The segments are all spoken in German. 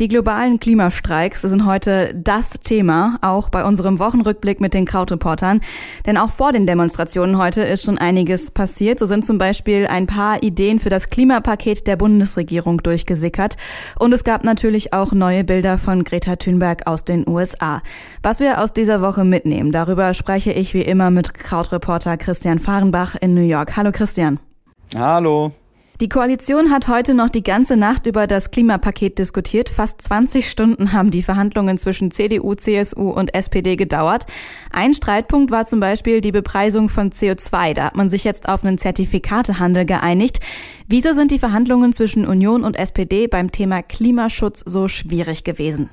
Die globalen Klimastreiks sind heute das Thema, auch bei unserem Wochenrückblick mit den Krautreportern. Denn auch vor den Demonstrationen heute ist schon einiges passiert. So sind zum Beispiel ein paar Ideen für das Klimapaket der Bundesregierung durchgesickert. Und es gab natürlich auch neue Bilder von Greta Thunberg aus den USA. Was wir aus dieser Woche mitnehmen, darüber spreche ich wie immer mit Krautreporter Christian Fahrenbach in New York. Hallo Christian. Hallo. Die Koalition hat heute noch die ganze Nacht über das Klimapaket diskutiert. Fast 20 Stunden haben die Verhandlungen zwischen CDU, CSU und SPD gedauert. Ein Streitpunkt war zum Beispiel die Bepreisung von CO2. Da hat man sich jetzt auf einen Zertifikatehandel geeinigt. Wieso sind die Verhandlungen zwischen Union und SPD beim Thema Klimaschutz so schwierig gewesen?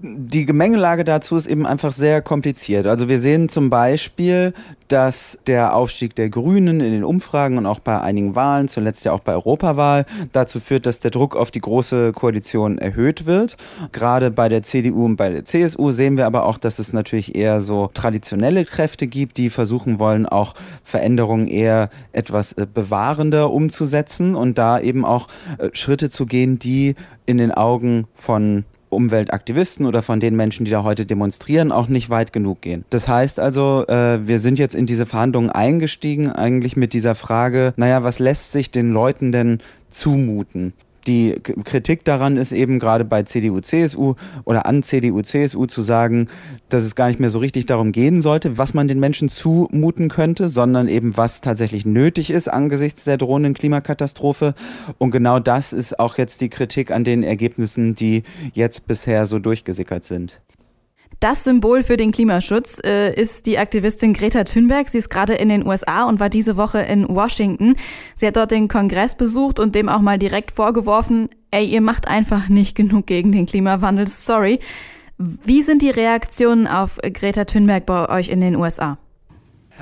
Die Gemengelage dazu ist eben einfach sehr kompliziert. Also wir sehen zum Beispiel, dass der Aufstieg der Grünen in den Umfragen und auch bei einigen Wahlen, zuletzt ja auch bei Europawahl, dazu führt, dass der Druck auf die große Koalition erhöht wird. Gerade bei der CDU und bei der CSU sehen wir aber auch, dass es natürlich eher so traditionelle Kräfte gibt, die versuchen wollen, auch Veränderungen eher etwas äh, bewahrender umzusetzen und da eben auch äh, Schritte zu gehen, die in den Augen von Umweltaktivisten oder von den Menschen, die da heute demonstrieren, auch nicht weit genug gehen. Das heißt also, äh, wir sind jetzt in diese Verhandlungen eingestiegen, eigentlich mit dieser Frage, naja, was lässt sich den Leuten denn zumuten? Die Kritik daran ist eben gerade bei CDU, CSU oder an CDU, CSU zu sagen, dass es gar nicht mehr so richtig darum gehen sollte, was man den Menschen zumuten könnte, sondern eben was tatsächlich nötig ist angesichts der drohenden Klimakatastrophe. Und genau das ist auch jetzt die Kritik an den Ergebnissen, die jetzt bisher so durchgesickert sind. Das Symbol für den Klimaschutz äh, ist die Aktivistin Greta Thunberg. Sie ist gerade in den USA und war diese Woche in Washington. Sie hat dort den Kongress besucht und dem auch mal direkt vorgeworfen, ey, ihr macht einfach nicht genug gegen den Klimawandel. Sorry. Wie sind die Reaktionen auf Greta Thunberg bei euch in den USA?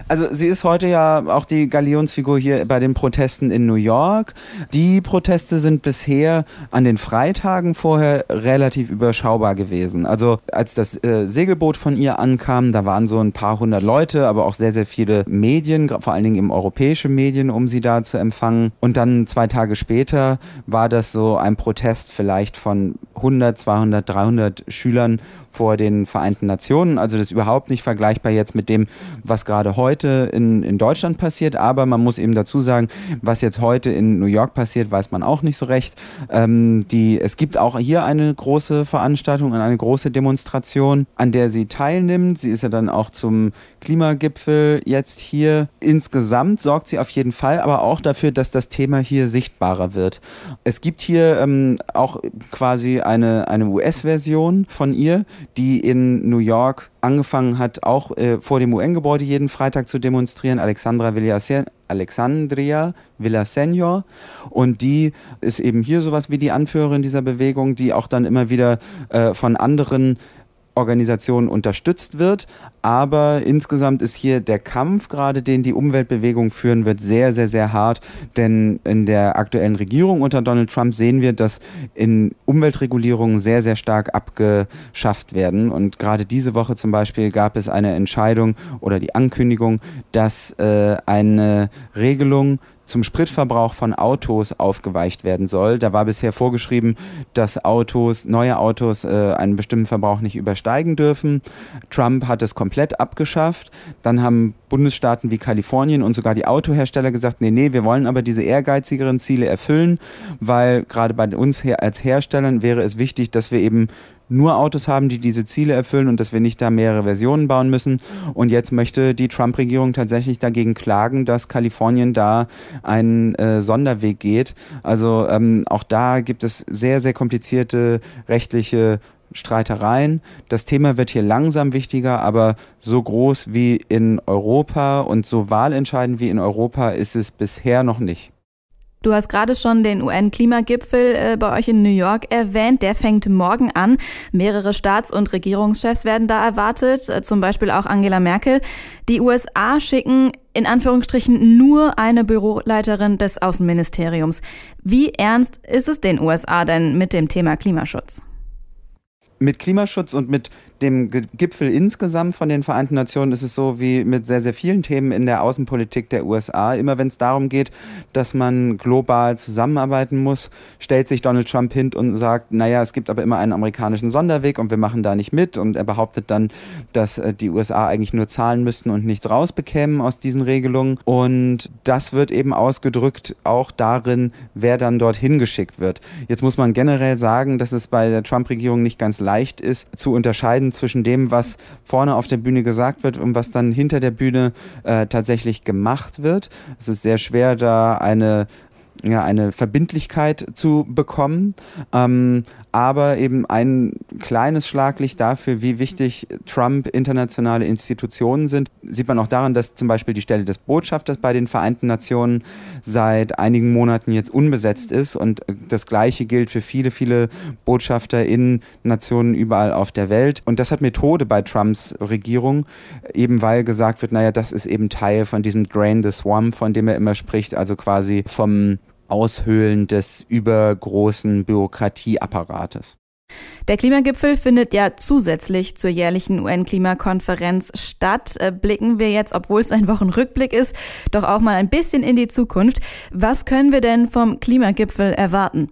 Also sie ist heute ja auch die Galionsfigur hier bei den Protesten in New York. Die Proteste sind bisher an den Freitagen vorher relativ überschaubar gewesen. Also als das äh, Segelboot von ihr ankam, da waren so ein paar hundert Leute, aber auch sehr, sehr viele Medien, vor allen Dingen eben europäische Medien, um sie da zu empfangen. Und dann zwei Tage später war das so ein Protest vielleicht von 100, 200, 300 Schülern vor den Vereinten Nationen. Also das ist überhaupt nicht vergleichbar jetzt mit dem, was gerade heute in, in Deutschland passiert. Aber man muss eben dazu sagen, was jetzt heute in New York passiert, weiß man auch nicht so recht. Ähm, die, es gibt auch hier eine große Veranstaltung und eine große Demonstration, an der sie teilnimmt. Sie ist ja dann auch zum Klimagipfel jetzt hier. Insgesamt sorgt sie auf jeden Fall aber auch dafür, dass das Thema hier sichtbarer wird. Es gibt hier ähm, auch quasi eine, eine US-Version von ihr, die in New York angefangen hat, auch äh, vor dem UN-Gebäude jeden Freitag zu demonstrieren, Alexandra Villasen Alexandria Villasenor. Und die ist eben hier sowas wie die Anführerin dieser Bewegung, die auch dann immer wieder äh, von anderen Organisationen unterstützt wird. Aber insgesamt ist hier der Kampf, gerade den die Umweltbewegung führen wird, sehr, sehr, sehr hart. Denn in der aktuellen Regierung unter Donald Trump sehen wir, dass in Umweltregulierungen sehr, sehr stark abgeschafft werden. Und gerade diese Woche zum Beispiel gab es eine Entscheidung oder die Ankündigung, dass äh, eine Regelung zum Spritverbrauch von Autos aufgeweicht werden soll. Da war bisher vorgeschrieben, dass Autos, neue Autos äh, einen bestimmten Verbrauch nicht übersteigen dürfen. Trump hat es komplett abgeschafft. Dann haben Bundesstaaten wie Kalifornien und sogar die Autohersteller gesagt, nee, nee, wir wollen aber diese ehrgeizigeren Ziele erfüllen, weil gerade bei uns als Herstellern wäre es wichtig, dass wir eben nur Autos haben, die diese Ziele erfüllen und dass wir nicht da mehrere Versionen bauen müssen. Und jetzt möchte die Trump-Regierung tatsächlich dagegen klagen, dass Kalifornien da einen äh, Sonderweg geht. Also ähm, auch da gibt es sehr, sehr komplizierte rechtliche Streitereien. Das Thema wird hier langsam wichtiger, aber so groß wie in Europa und so wahlentscheidend wie in Europa ist es bisher noch nicht. Du hast gerade schon den UN-Klimagipfel äh, bei euch in New York erwähnt. Der fängt morgen an. Mehrere Staats- und Regierungschefs werden da erwartet, äh, zum Beispiel auch Angela Merkel. Die USA schicken in Anführungsstrichen nur eine Büroleiterin des Außenministeriums. Wie ernst ist es den USA denn mit dem Thema Klimaschutz? Mit Klimaschutz und mit dem Gipfel insgesamt von den Vereinten Nationen ist es so wie mit sehr, sehr vielen Themen in der Außenpolitik der USA. Immer wenn es darum geht, dass man global zusammenarbeiten muss, stellt sich Donald Trump hin und sagt, naja, es gibt aber immer einen amerikanischen Sonderweg und wir machen da nicht mit. Und er behauptet dann, dass äh, die USA eigentlich nur zahlen müssten und nichts rausbekämen aus diesen Regelungen. Und das wird eben ausgedrückt auch darin, wer dann dorthin geschickt wird. Jetzt muss man generell sagen, dass es bei der Trump-Regierung nicht ganz leicht ist, zu unterscheiden zwischen dem, was vorne auf der Bühne gesagt wird und was dann hinter der Bühne äh, tatsächlich gemacht wird. Es ist sehr schwer, da eine ja, eine Verbindlichkeit zu bekommen. Ähm, aber eben ein kleines Schlaglicht dafür, wie wichtig Trump internationale Institutionen sind, sieht man auch daran, dass zum Beispiel die Stelle des Botschafters bei den Vereinten Nationen seit einigen Monaten jetzt unbesetzt ist und das Gleiche gilt für viele, viele Botschafter in Nationen überall auf der Welt. Und das hat Methode bei Trumps Regierung, eben weil gesagt wird, naja, das ist eben Teil von diesem Drain the Swamp, von dem er immer spricht, also quasi vom Aushöhlen des übergroßen Bürokratieapparates. Der Klimagipfel findet ja zusätzlich zur jährlichen UN-Klimakonferenz statt. Äh, blicken wir jetzt, obwohl es ein Wochenrückblick ist, doch auch mal ein bisschen in die Zukunft. Was können wir denn vom Klimagipfel erwarten?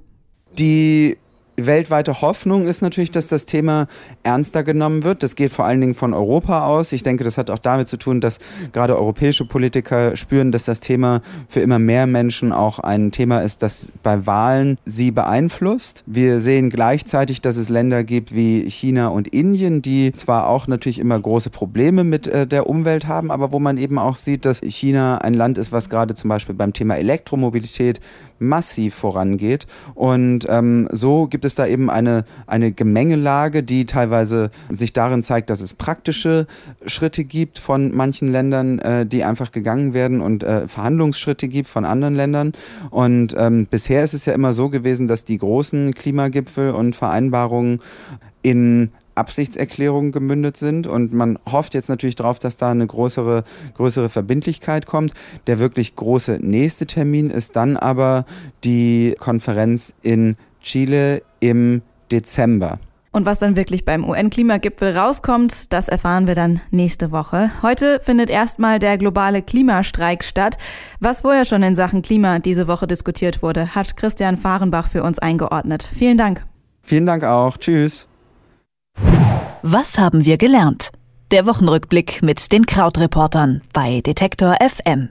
Die weltweite Hoffnung ist natürlich, dass das Thema ernster genommen wird. Das geht vor allen Dingen von Europa aus. Ich denke, das hat auch damit zu tun, dass gerade europäische Politiker spüren, dass das Thema für immer mehr Menschen auch ein Thema ist, das bei Wahlen sie beeinflusst. Wir sehen gleichzeitig, dass es Länder gibt wie China und Indien, die zwar auch natürlich immer große Probleme mit äh, der Umwelt haben, aber wo man eben auch sieht, dass China ein Land ist, was gerade zum Beispiel beim Thema Elektromobilität massiv vorangeht. Und ähm, so gibt es da eben eine, eine Gemengelage, die teilweise sich darin zeigt, dass es praktische Schritte gibt von manchen Ländern, äh, die einfach gegangen werden und äh, Verhandlungsschritte gibt von anderen Ländern. Und ähm, bisher ist es ja immer so gewesen, dass die großen Klimagipfel und Vereinbarungen in Absichtserklärungen gemündet sind und man hofft jetzt natürlich darauf, dass da eine größere, größere Verbindlichkeit kommt. Der wirklich große nächste Termin ist dann aber die Konferenz in Chile im Dezember. Und was dann wirklich beim UN-Klimagipfel rauskommt, das erfahren wir dann nächste Woche. Heute findet erstmal der globale Klimastreik statt. Was vorher schon in Sachen Klima diese Woche diskutiert wurde, hat Christian Fahrenbach für uns eingeordnet. Vielen Dank. Vielen Dank auch. Tschüss. Was haben wir gelernt? Der Wochenrückblick mit den Krautreportern bei Detektor FM.